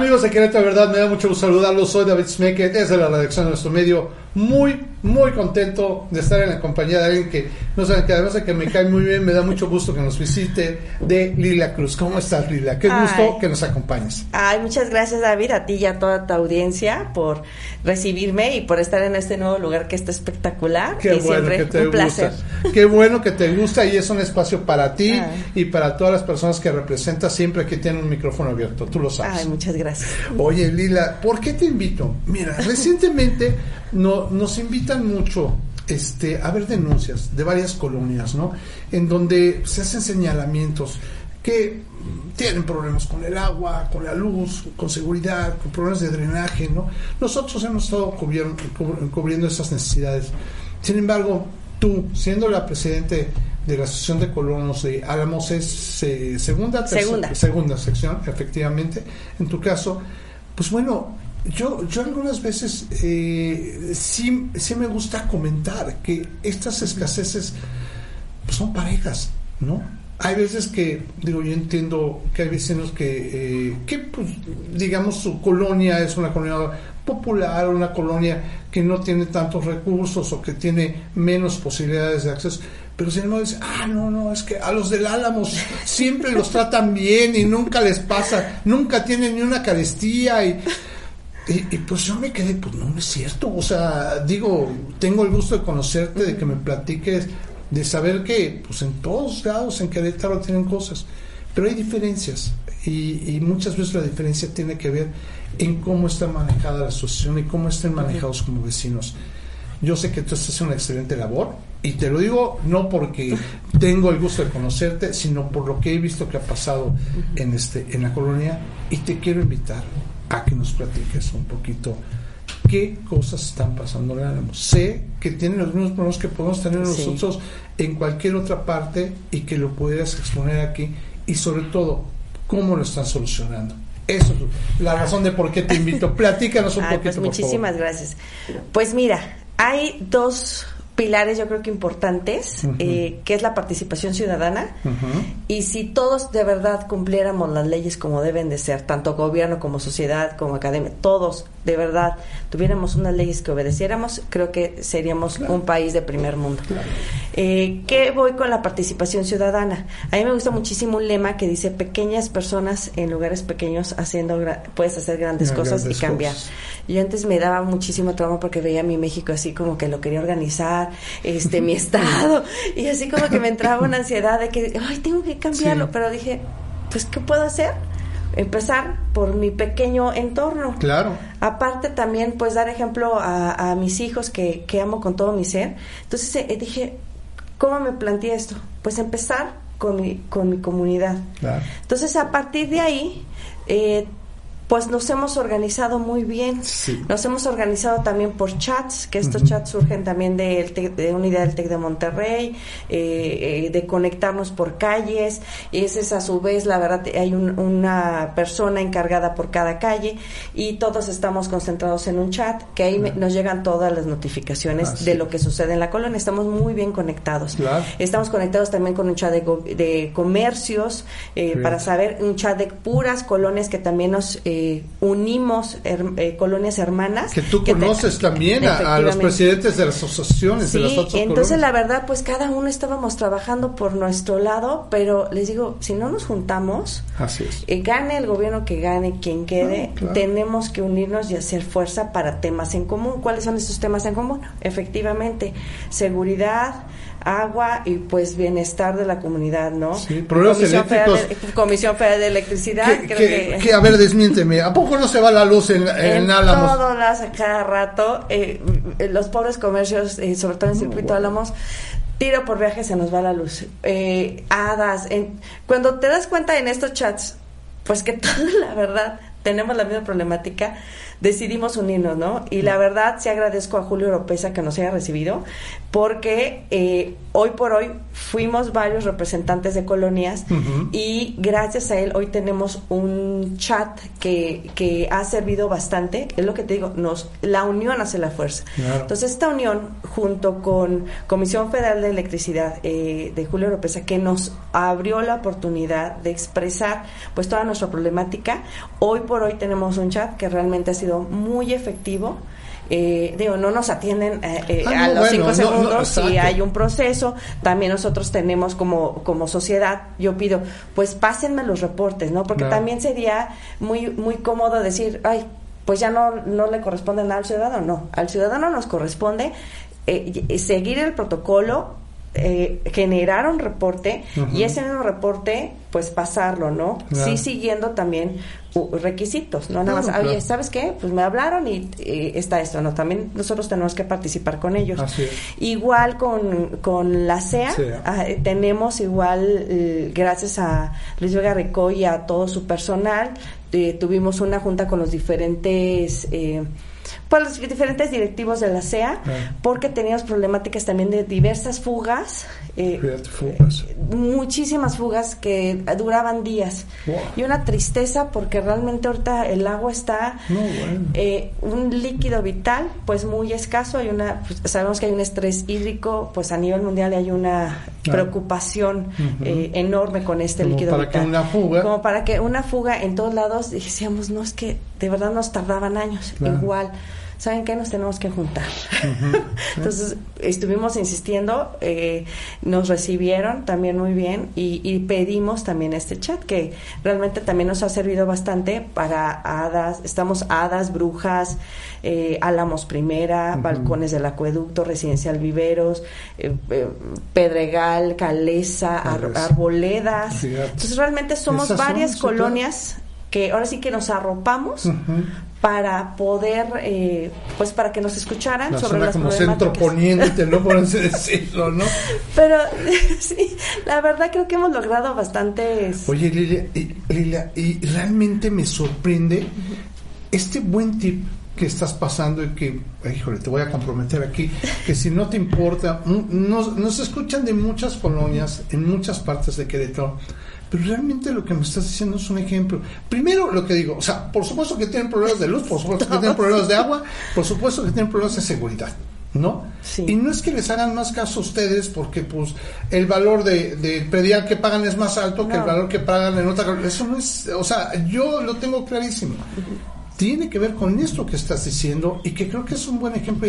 Amigos de Querétaro, verdad, me da mucho gusto saludarlos. Soy David Smeke, desde la redacción de nuestro medio. Muy, muy contento de estar en la compañía de alguien que, no saben, que además de que me cae muy bien, me da mucho gusto que nos visite, de Lila Cruz. ¿Cómo estás, Lila? Qué gusto que nos acompañes. Ay, muchas gracias, David, a ti y a toda tu audiencia por recibirme y por estar en este nuevo lugar que está espectacular. Qué bueno que te un placer. Qué bueno que te gusta y es un espacio para ti y para todas las personas que representas siempre que tienen un micrófono abierto. Tú lo sabes. Ay, muchas gracias. Oye, Lila, ¿por qué te invito? Mira, recientemente no, nos invitan mucho este, a ver denuncias de varias colonias, ¿no? En donde se hacen señalamientos que tienen problemas con el agua, con la luz, con seguridad, con problemas de drenaje, ¿no? Nosotros hemos estado cubriendo, esas necesidades. Sin embargo, tú, siendo la presidente de la Asociación de Colonos de Álamos, es eh, segunda, segunda. segunda sección, efectivamente. En tu caso, pues bueno, yo, yo algunas veces eh, sí, sí me gusta comentar que estas escaseces pues, son parejas, ¿no? Hay veces que, digo, yo entiendo que hay vecinos que, eh, que pues, digamos, su colonia es una colonia popular, una colonia que no tiene tantos recursos o que tiene menos posibilidades de acceso. Pero sin embargo dice, ah, no, no, es que a los del Álamos siempre los tratan bien y nunca les pasa, nunca tienen ni una carestía y y, pues yo me quedé, pues no, es cierto. O sea, digo, tengo el gusto de conocerte, de que me platiques, de saber que pues en todos lados en Querétaro tienen cosas, pero hay diferencias. Y, y muchas veces la diferencia tiene que ver en cómo está manejada la asociación y cómo estén manejados como vecinos. Yo sé que tú estás haciendo una excelente labor y te lo digo no porque tengo el gusto de conocerte, sino por lo que he visto que ha pasado en este en la colonia y te quiero invitar a que nos platiques un poquito qué cosas están pasando en Álamo. Sé que tienen los mismos problemas que podemos tener nosotros en cualquier otra parte y que lo pudieras exponer aquí y sobre todo cómo lo están solucionando. Eso es la razón de por qué te invito. Platícanos un poquito. Pues muchísimas gracias. Pues mira, hay dos pilares yo creo que importantes, eh, que es la participación ciudadana. Y si todos de verdad cumpliéramos las leyes como deben de ser, tanto gobierno como sociedad, como academia, todos de verdad tuviéramos unas leyes que obedeciéramos, creo que seríamos un país de primer mundo. Eh, ¿Qué voy con la participación ciudadana? A mí me gusta muchísimo un lema que dice pequeñas personas en lugares pequeños haciendo puedes hacer grandes cosas y cambiar. Yo antes me daba muchísimo trauma porque veía a mi México así como que lo quería organizar, este mi estado y así como que me entraba una ansiedad de que ay tengo que cambiarlo, pero dije pues qué puedo hacer empezar por mi pequeño entorno. Claro. Aparte también, pues dar ejemplo a, mis hijos que, que, amo con todo mi ser. Entonces eh, dije, ¿cómo me planteé esto? Pues empezar con mi, con mi comunidad. Claro. Entonces a partir de ahí, eh, pues nos hemos organizado muy bien. Nos hemos organizado también por chats, que estos chats surgen también de, de una idea del TEC de Monterrey, eh, eh, de conectarnos por calles, y ese es a su vez, la verdad, hay una persona encargada por cada calle y todos estamos concentrados en un chat, que ahí nos llegan todas las notificaciones de lo que sucede en la colonia. Estamos muy bien conectados. Estamos conectados también con un chat de, de comercios, eh, para saber, un chat de puras colonias que también nos... Eh, unimos eh, colonias hermanas. Que tú conoces también a, los presidentes de las asociaciones de las otras entonces la verdad, pues cada uno estábamos trabajando por nuestro lado, pero les digo, si no nos juntamos, Así eh, gane el gobierno que gane, quien quede, ah, tenemos que unirnos y hacer fuerza para temas en común. ¿Cuáles son esos temas en común? Efectivamente, seguridad, agua y pues bienestar de la comunidad, ¿no? Sí, problemas Comisión eléctricos. Federal de, Comisión Federal de Electricidad. Que, que, a ver, desmiénteme, ¿a poco no se va la luz en, en, en Álamos? Todo a cada rato, eh, los pobres comercios, eh, sobre todo en el circuito Álamos, tiro por viaje se nos va la luz. Eh, hadas, en, cuando te das cuenta en estos chats, pues que toda la verdad tenemos la misma problemática, decidimos unirnos, ¿no? Y la verdad, sí agradezco a Julio Oropesa que nos haya recibido, porque eh, hoy por hoy fuimos varios representantes de colonias y gracias a él hoy tenemos un chat que, que, ha servido bastante, es lo que te digo, nos la unión hace la fuerza. Entonces esta unión junto con Comisión Federal de Electricidad eh, de Julio Oropesa que nos abrió la oportunidad de expresar pues toda nuestra problemática, hoy por hoy tenemos un chat que realmente ha sido muy efectivo. Eh, digo, no nos atienden eh, eh, ah, a los cinco segundos si hay un proceso. También nosotros tenemos como, como sociedad, yo pido, pues pásenme los reportes, ¿no? Porque también sería muy, muy cómodo decir, ay, pues ya no, no le corresponden al ciudadano, no. Al ciudadano nos corresponde seguir el protocolo, eh, generar un reporte y ese mismo reporte pues pasarlo, ¿no? Sí siguiendo también requisitos, no nada más, oye, ¿sabes qué? Pues me hablaron y está esto, ¿no? También nosotros tenemos que participar con ellos. Igual con, con la CEA, ah, tenemos igual, eh, gracias a Luis Vega Rico y a todo su personal, eh, tuvimos una junta con los diferentes... Por los diferentes directivos de la CEA, porque teníamos problemáticas también de diversas fugas, eh, muchísimas fugas que duraban días. Y una tristeza porque realmente ahorita el agua está eh, un líquido vital, pues muy escaso. Hay una, pues, sabemos que hay un estrés hídrico, pues a nivel mundial hay una preocupación eh, enorme con este líquido para vital. Que una fuga. Como para que una fuga en todos lados decíamos, no es que de verdad nos tardaban años, igual. ¿saben qué? Nos tenemos que juntar. Entonces, estuvimos insistiendo, eh, nos recibieron también muy bien y, pedimos también este chat que realmente también nos ha servido bastante para hadas, estamos hadas, brujas, eh, Álamos Primera, Balcones del Acueducto, Residencial Viveros, eh, Pedregal, Calesa, Arboledas. Entonces, realmente somos varias colonias que ahora sí que nos arropamos para poder, eh, pues para que nos escucharan sobre las como centro poniente, ¿no? Por así decirlo, ¿no? Pero sí, la verdad creo que hemos logrado bastantes... Oye, Lilia, y, Lilia, y realmente me sorprende este buen tip que estás pasando y que, híjole, te voy a comprometer aquí, que si no te importa, nos, nos escuchan de muchas colonias, en muchas partes de Querétaro, pero realmente lo que me estás diciendo es un ejemplo. Primero, lo que digo, o sea, por supuesto que tienen problemas de luz, por supuesto que tienen problemas de agua, por supuesto que tienen problemas de seguridad. ¿no? Y no es que les hagan más caso a ustedes porque pues el valor de, de predial que pagan es más alto que el valor que pagan en otra... Eso no es, o sea, yo lo tengo clarísimo. Tiene que ver con esto que estás diciendo y que creo que es un buen ejemplo